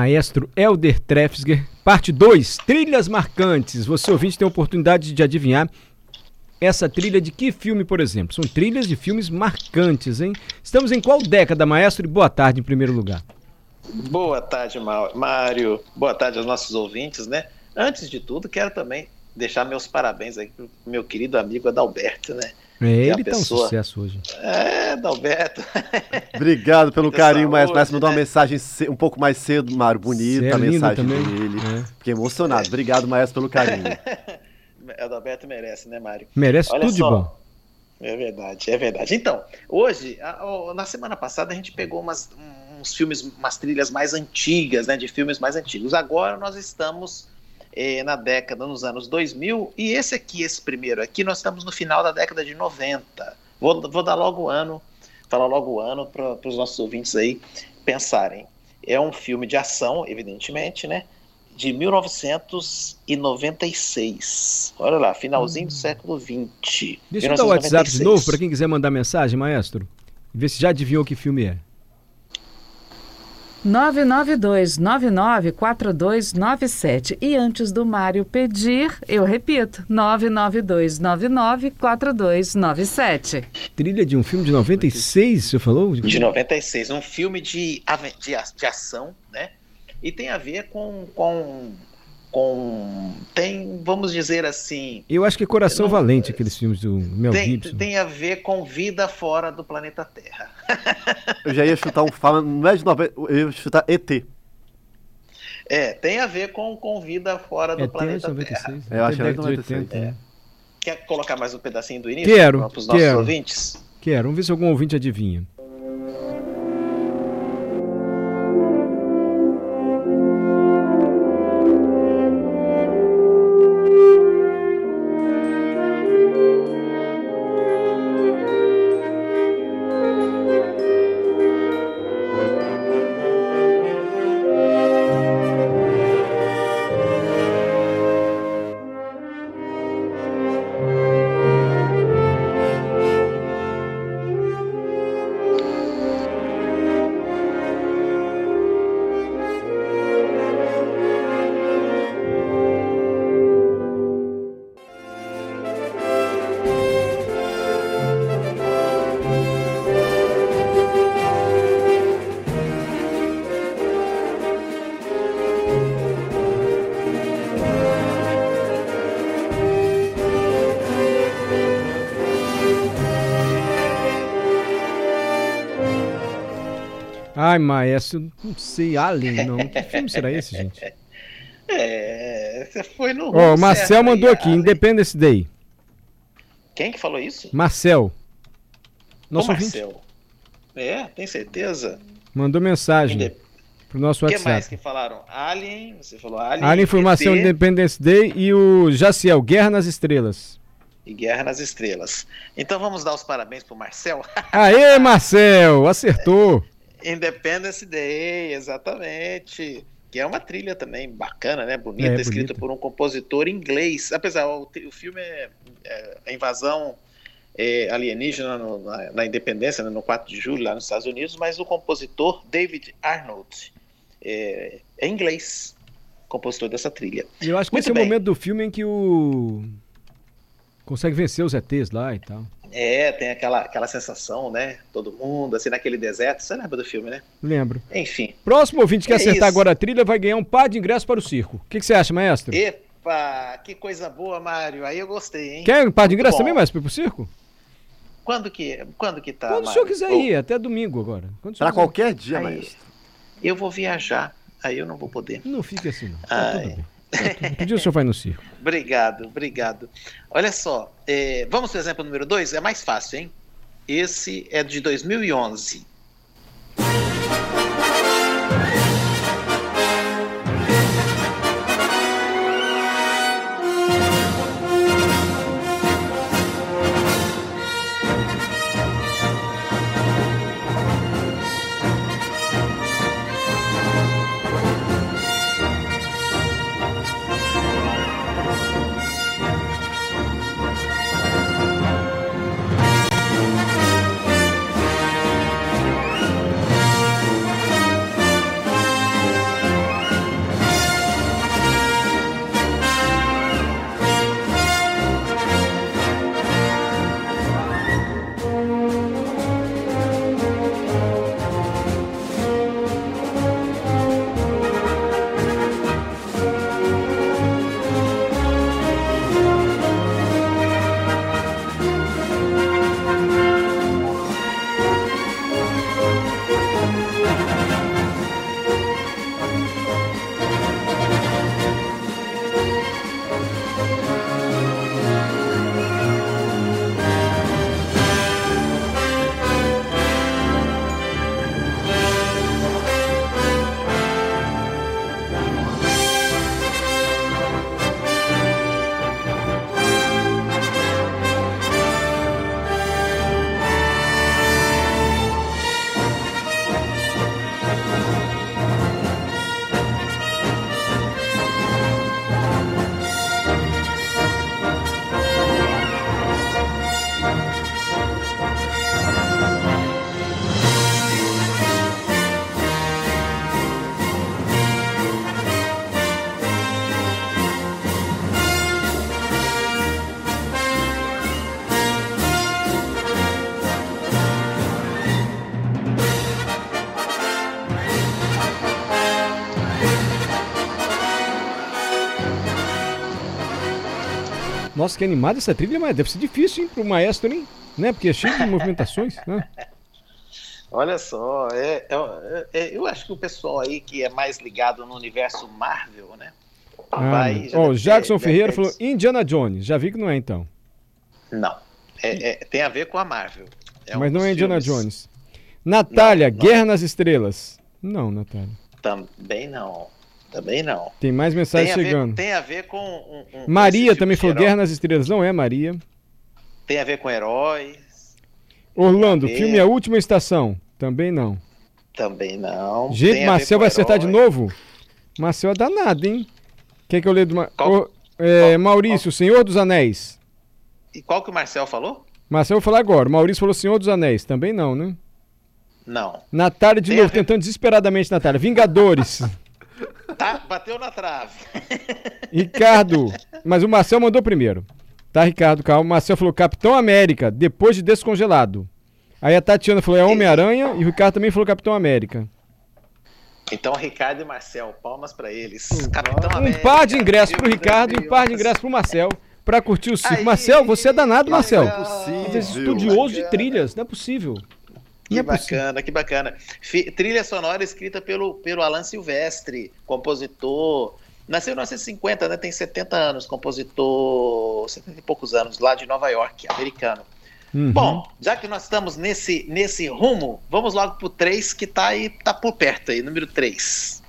Maestro Elder Trefsger, parte 2, trilhas marcantes. Você ouvinte tem a oportunidade de adivinhar essa trilha de que filme, por exemplo? São trilhas de filmes marcantes, hein? Estamos em qual década, maestro? E boa tarde, em primeiro lugar. Boa tarde, Mário. Boa tarde aos nossos ouvintes, né? Antes de tudo, quero também deixar meus parabéns aqui pro meu querido amigo Adalberto, né? É, ele tá pessoa... um sucesso hoje. É, Dalberto. Obrigado pelo carinho, mas Maestro mandou né? uma mensagem um pouco mais cedo, Mário. Bonita é a mensagem também. dele. É. Fiquei emocionado. Obrigado, Maestro, pelo carinho. Adalberto merece, né, Mário? Merece Olha tudo só. de bom. É verdade, é verdade. Então, hoje, na semana passada, a gente pegou umas, uns filmes, umas trilhas mais antigas, né? De filmes mais antigos. Agora nós estamos eh, na década, nos anos 2000, e esse aqui, esse primeiro aqui, nós estamos no final da década de 90. Vou, vou dar logo o ano, falar logo o ano para os nossos ouvintes aí pensarem. É um filme de ação, evidentemente, né? De 1996. Olha lá, finalzinho do hum. século XX. Deixa eu dar o WhatsApp de novo para quem quiser mandar mensagem, maestro. Ver se já adivinhou que filme é. 992-994297. E antes do Mário pedir, eu repito, 992-994297. Trilha de um filme de 96, você falou? De 96, um filme de, de, de ação, né? E tem a ver com, com com tem vamos dizer assim eu acho que é Coração não, Valente aqueles filmes do Mel tem, Gibson. tem a ver com vida fora do planeta Terra. Eu já ia chutar um fala não é de novela eu ia chutar ET é tem a ver com, com vida fora do ET planeta 96, Terra é, eu acho que é 96 é. quer colocar mais um pedacinho do início? Quero para os nossos quero, ouvintes? Quero vamos ver se algum ouvinte adivinha Ai, maestro, não sei, Alien, não. Que filme será esse, gente? É, você foi no. Ó, oh, o Marcel mandou aí, aqui, Alien. Independence Day. Quem que falou isso? Marcel. Nosso Ô, Marcel. É, tem certeza? Mandou mensagem pro nosso WhatsApp. O que mais que falaram? Alien, você falou Alien. Alien Informação Independence Day e o Jaciel, Guerra nas Estrelas. E Guerra nas Estrelas. Então vamos dar os parabéns pro Marcel. Aê, Marcel, acertou. Independence Day, exatamente. Que é uma trilha também bacana, né? Bonita, é, escrita por um compositor inglês. Apesar, o, o filme é, é, a invasão é, alienígena no, na, na, independência, né, no 4 de julho, lá nos Estados Unidos, mas o compositor David Arnold é, é inglês. compositor dessa trilha. Eu acho que Muito esse bem. é o momento do filme em que o consegue vencer os ETs lá e tal. É, tem aquela, aquela sensação, né? Todo mundo, assim, naquele deserto. Você lembra do filme, né? Lembro. Enfim. Próximo ouvinte que é acertar isso. agora a trilha vai ganhar um par de ingressos para o circo. O que, que você acha, maestro? Epa, que coisa boa, Mário. Aí eu gostei, hein? Quer um par de ingressos também, maestro, para o circo? Quando que, quando que tá, Quando Mário? o senhor quiser ir, até domingo agora. Para qualquer dia, aí, maestro. Eu vou viajar, aí eu não vou poder. Não fique assim, não. Tá Que dia o senhor vai no circo? obrigado, obrigado. Olha só, é, vamos para o exemplo número 2? É mais fácil, hein? Esse é de 2011. Nossa, que animada essa trilha, mas deve ser difícil, hein, pro maestro, hein? Né? Porque é cheio de movimentações, né? Olha só, é, é, é, eu acho que o pessoal aí que é mais ligado no universo Marvel, né? Ah, vai, já oh, Jackson ter, Ferreira falou Indiana Jones. Já vi que não é então. Não. É, é, tem a ver com a Marvel. É Mas um não é Indiana filmes. Jones. Natália, não, não. Guerra nas Estrelas. Não, Natália. Também não. Também não. Tem mais mensagens tem chegando. Ver, tem a ver com. Um, um, Maria também falou Guerra nas Estrelas. Não é Maria. Tem a ver com heróis. Orlando, filme A Última Estação. Também não. Também não. Gente, Marcel vai acertar de novo? Marcel é danado, hein? Quer que eu leia do. Qual, o, é, qual, Maurício, qual? Senhor dos Anéis. E qual que o Marcel falou? Marcel vai falar agora. Maurício falou Senhor dos Anéis. Também não, né? Não. Natália de Tem novo, tentando desesperadamente, Natália. Vingadores. Tá, bateu na trave. Ricardo, mas o Marcel mandou primeiro. Tá, Ricardo, calma. O Marcel falou Capitão América, depois de descongelado. Aí a Tatiana falou é Homem-Aranha e o Ricardo também falou Capitão América. Então, Ricardo e Marcel, palmas para eles. Capitão um América. par de ingressos pro Ricardo e um par de ingressos pro Marcel para curtir o circo. Marcel, você é danado, Marcel. Não é possível. Você é estudioso de trilhas, não é possível. Que é bacana, que bacana. trilha sonora escrita pelo, pelo Alan Silvestre, compositor. Nasceu em 1950, né? Tem 70 anos, compositor, 70 e poucos anos, lá de Nova York, americano. Uhum. Bom, já que nós estamos nesse, nesse rumo, vamos logo pro 3, que tá aí, tá por perto aí, número 3.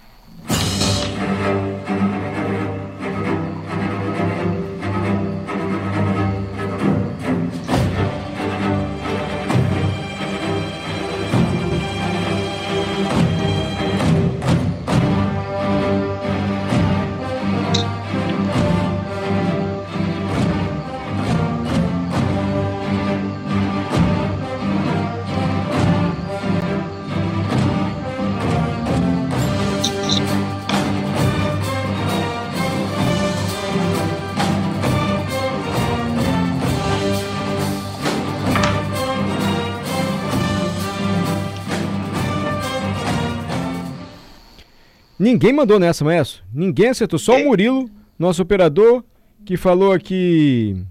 Ninguém mandou nessa, Maestro. Ninguém acertou. Só o Murilo, nosso operador, que falou aqui.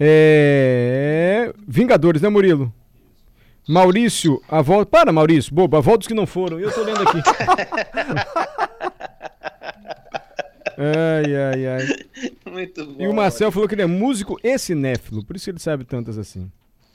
É... Vingadores, né, Murilo? Maurício, a volta. Para, Maurício, boba, a volta dos que não foram. Eu tô lendo aqui. ai, ai, ai. Muito bom. E o Marcel falou que ele é músico e cinéfilo, por isso ele sabe tantas assim.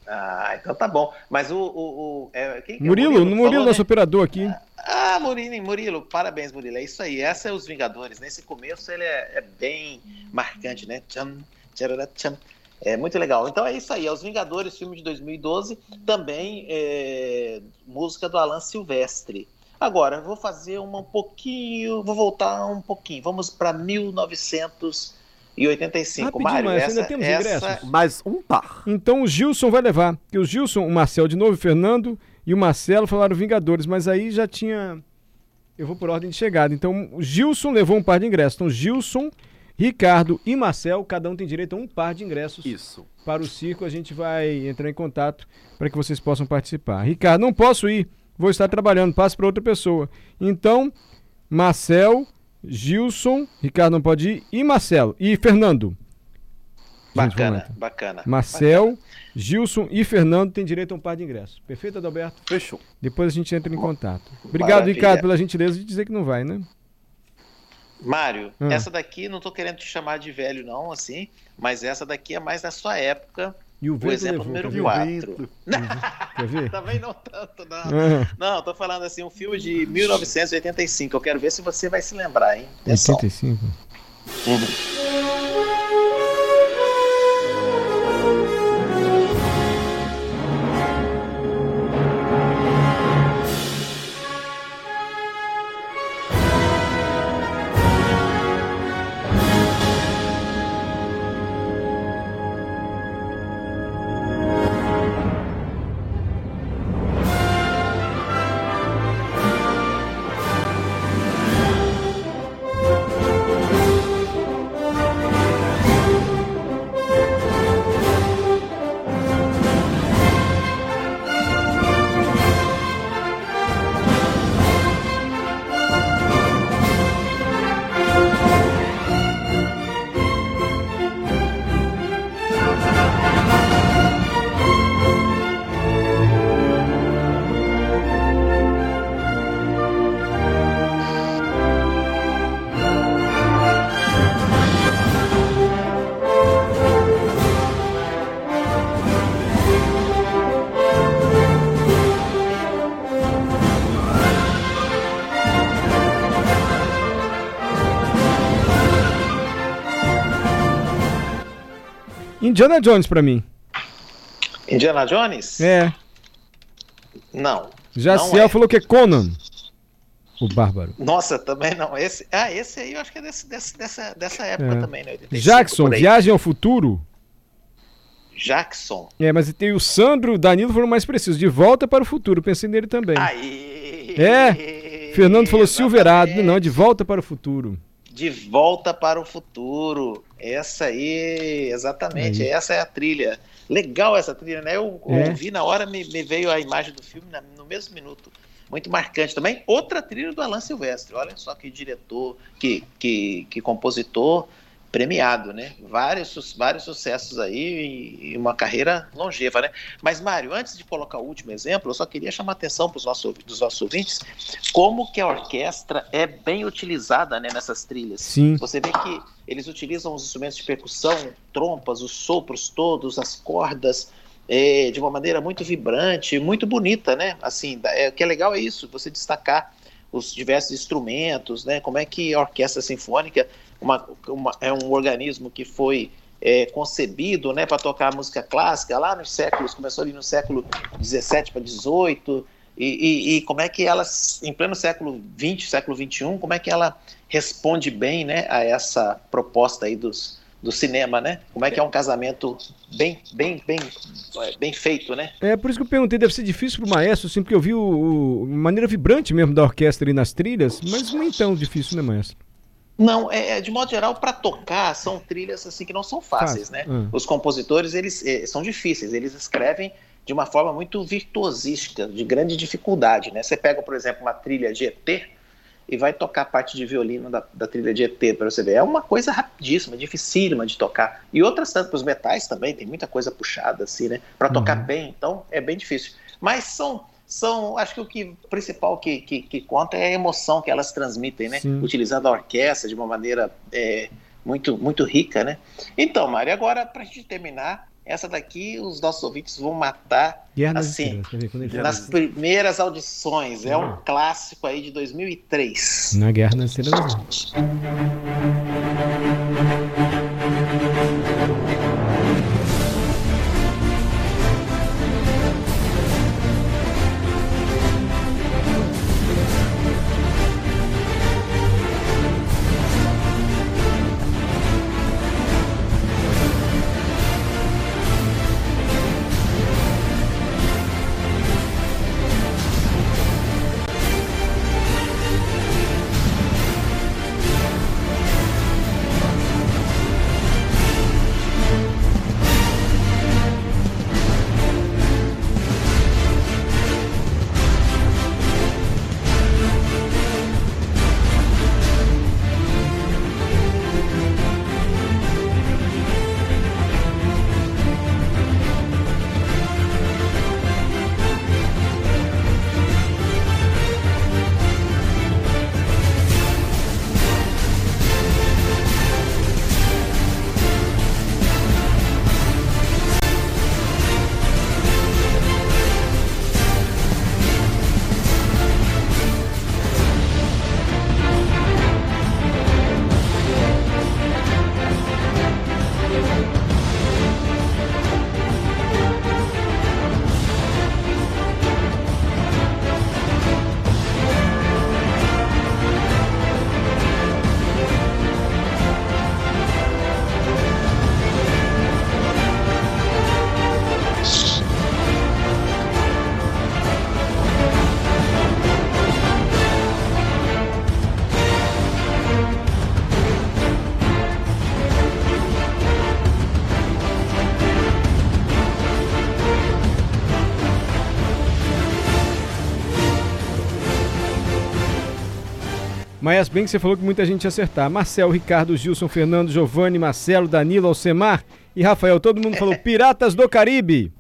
Ah, então tá bom. Mas o. o, o é, quem, Murilo, é Murilo, Murilo falou, nosso né? operador aqui. Ah, Murilo, Murilo, parabéns, Murilo. É isso aí. Essa é os Vingadores. Nesse começo ele é, é bem marcante, né? Tcham, tcham. É muito legal. Então é isso aí. É os Vingadores, filme de 2012. Também é, música do Alan Silvestre. Agora, vou fazer uma um pouquinho. Vou voltar um pouquinho. Vamos para 1900 e 85. Rapidinho, Mário, essa, ainda temos essa... ingressos. Mais um par. Então o Gilson vai levar. Que o Gilson, o Marcel de novo, o Fernando e o Marcelo falaram Vingadores, mas aí já tinha. Eu vou por ordem de chegada. Então o Gilson levou um par de ingressos. Então Gilson, Ricardo e Marcel, cada um tem direito a um par de ingressos. Isso. Para o circo, a gente vai entrar em contato para que vocês possam participar. Ricardo, não posso ir, vou estar trabalhando, passe para outra pessoa. Então, Marcel, Gilson, Ricardo não pode ir, e Marcelo. E Fernando. Bacana, Gente, bacana. Marcel, bacana. Gilson e Fernando têm direito a um par de ingressos. Perfeito, Adalberto? Fechou. Depois a gente entra em contato. Obrigado, Maravilha. Ricardo, pela gentileza de dizer que não vai, né? Mário, ah. essa daqui, não estou querendo te chamar de velho, não, assim, mas essa daqui é mais da sua época. E o, o exemplo levou, número 4. Quer ver? Também não tanto, não. Ah. Não, tô falando assim, um filme de 1985. Eu quero ver se você vai se lembrar, hein? 85? Uhum. Indiana Jones pra mim. Indiana Jones? É. Não. Jaciel é. falou que é Conan. O Bárbaro. Nossa, também não. Esse, ah, esse aí eu acho que é desse, desse, dessa, dessa época é. também, né? 85, Jackson, Viagem ao Futuro. Jackson. É, mas tem o Sandro o Danilo foram mais precisos. De volta para o futuro, pensei nele também. Aí. É. Fernando falou Silverado. Não, de volta para o futuro. De volta para o futuro. Essa aí, exatamente, aí. essa é a trilha. Legal essa trilha, né? Eu é. ouvi na hora, me, me, veio a imagem do filme no mesmo minuto. Muito marcante também. Outra trilha do Alan Silvestre. Olha só que diretor, que, que, que compositor premiado, né? Vários, vários sucessos aí e uma carreira longeva, né? Mas, Mário, antes de colocar o último exemplo, eu só queria chamar a atenção para os nossos, dos nossos ouvintes como que a orquestra é bem utilizada né, nessas trilhas. Sim. Você vê que eles utilizam os instrumentos de percussão, trompas, os sopros todos, as cordas, é, de uma maneira muito vibrante, muito bonita, né? Assim, é, o que é legal é isso, você destacar os diversos instrumentos, né? Como é que a orquestra sinfônica uma, uma, é um organismo que foi é, concebido né, para tocar música clássica lá nos séculos, começou ali no século 17 para 18, e, e, e, como é que ela, em pleno século 20, século 21, como é que ela responde bem né, a essa proposta aí dos, do cinema, né? Como é que é um casamento bem, bem, bem, bem feito, né? É por isso que eu perguntei, deve ser difícil para o maestro, assim, porque eu vi o, o maneira vibrante mesmo da orquestra ali nas trilhas, mas não é tão difícil, né, maestro? Não, é, é, de modo geral, para tocar, são trilhas assim que não são fáceis, né? Hum. Os compositores, eles é, são difíceis, eles escrevem de uma forma muito virtuosística, de grande dificuldade, né? Você pega, por exemplo, uma trilha GT, e vai tocar a parte de violino da, da trilha de ET para você ver. É uma coisa rapidíssima, dificílima de tocar. E outras tantas, os metais também, tem muita coisa puxada assim, né? Para tocar uhum. bem, então é bem difícil. Mas são são, acho que o que principal que, que, que, conta é a emoção que elas transmitem, né? Sim. Utilizando a orquestra de uma maneira é, muito, muito rica, né? Então, Mário, agora para a gente terminar, essa daqui os nossos ouvintes vão matar assim, nas primeiras audições. É um clássico aí de 2003. Na Guerra nas Estrelas. Mas bem que você falou que muita gente ia acertar. Marcel, Ricardo, Gilson, Fernando, Giovanni, Marcelo, Danilo, Alcemar e Rafael. Todo mundo falou Piratas do Caribe.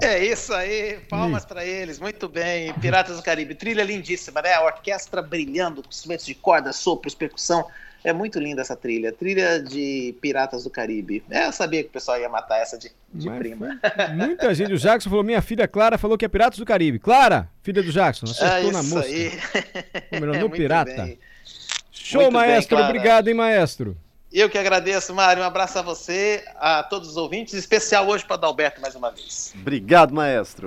É isso aí, palmas para eles, muito bem. Piratas do Caribe, trilha lindíssima, né? A orquestra brilhando, instrumentos de corda, sopros, percussão. É muito linda essa trilha, trilha de Piratas do Caribe. É, eu sabia que o pessoal ia matar essa de, de prima. Muita gente, o Jackson falou, minha filha Clara falou que é Piratas do Caribe. Clara, filha do Jackson, acertou é na moça. Aí. Número no Pirata. Bem. Show, Muito maestro. Bem, Obrigado, hein, maestro. Eu que agradeço, Mário. Um abraço a você, a todos os ouvintes, especial hoje para Adalberto mais uma vez. Obrigado, maestro.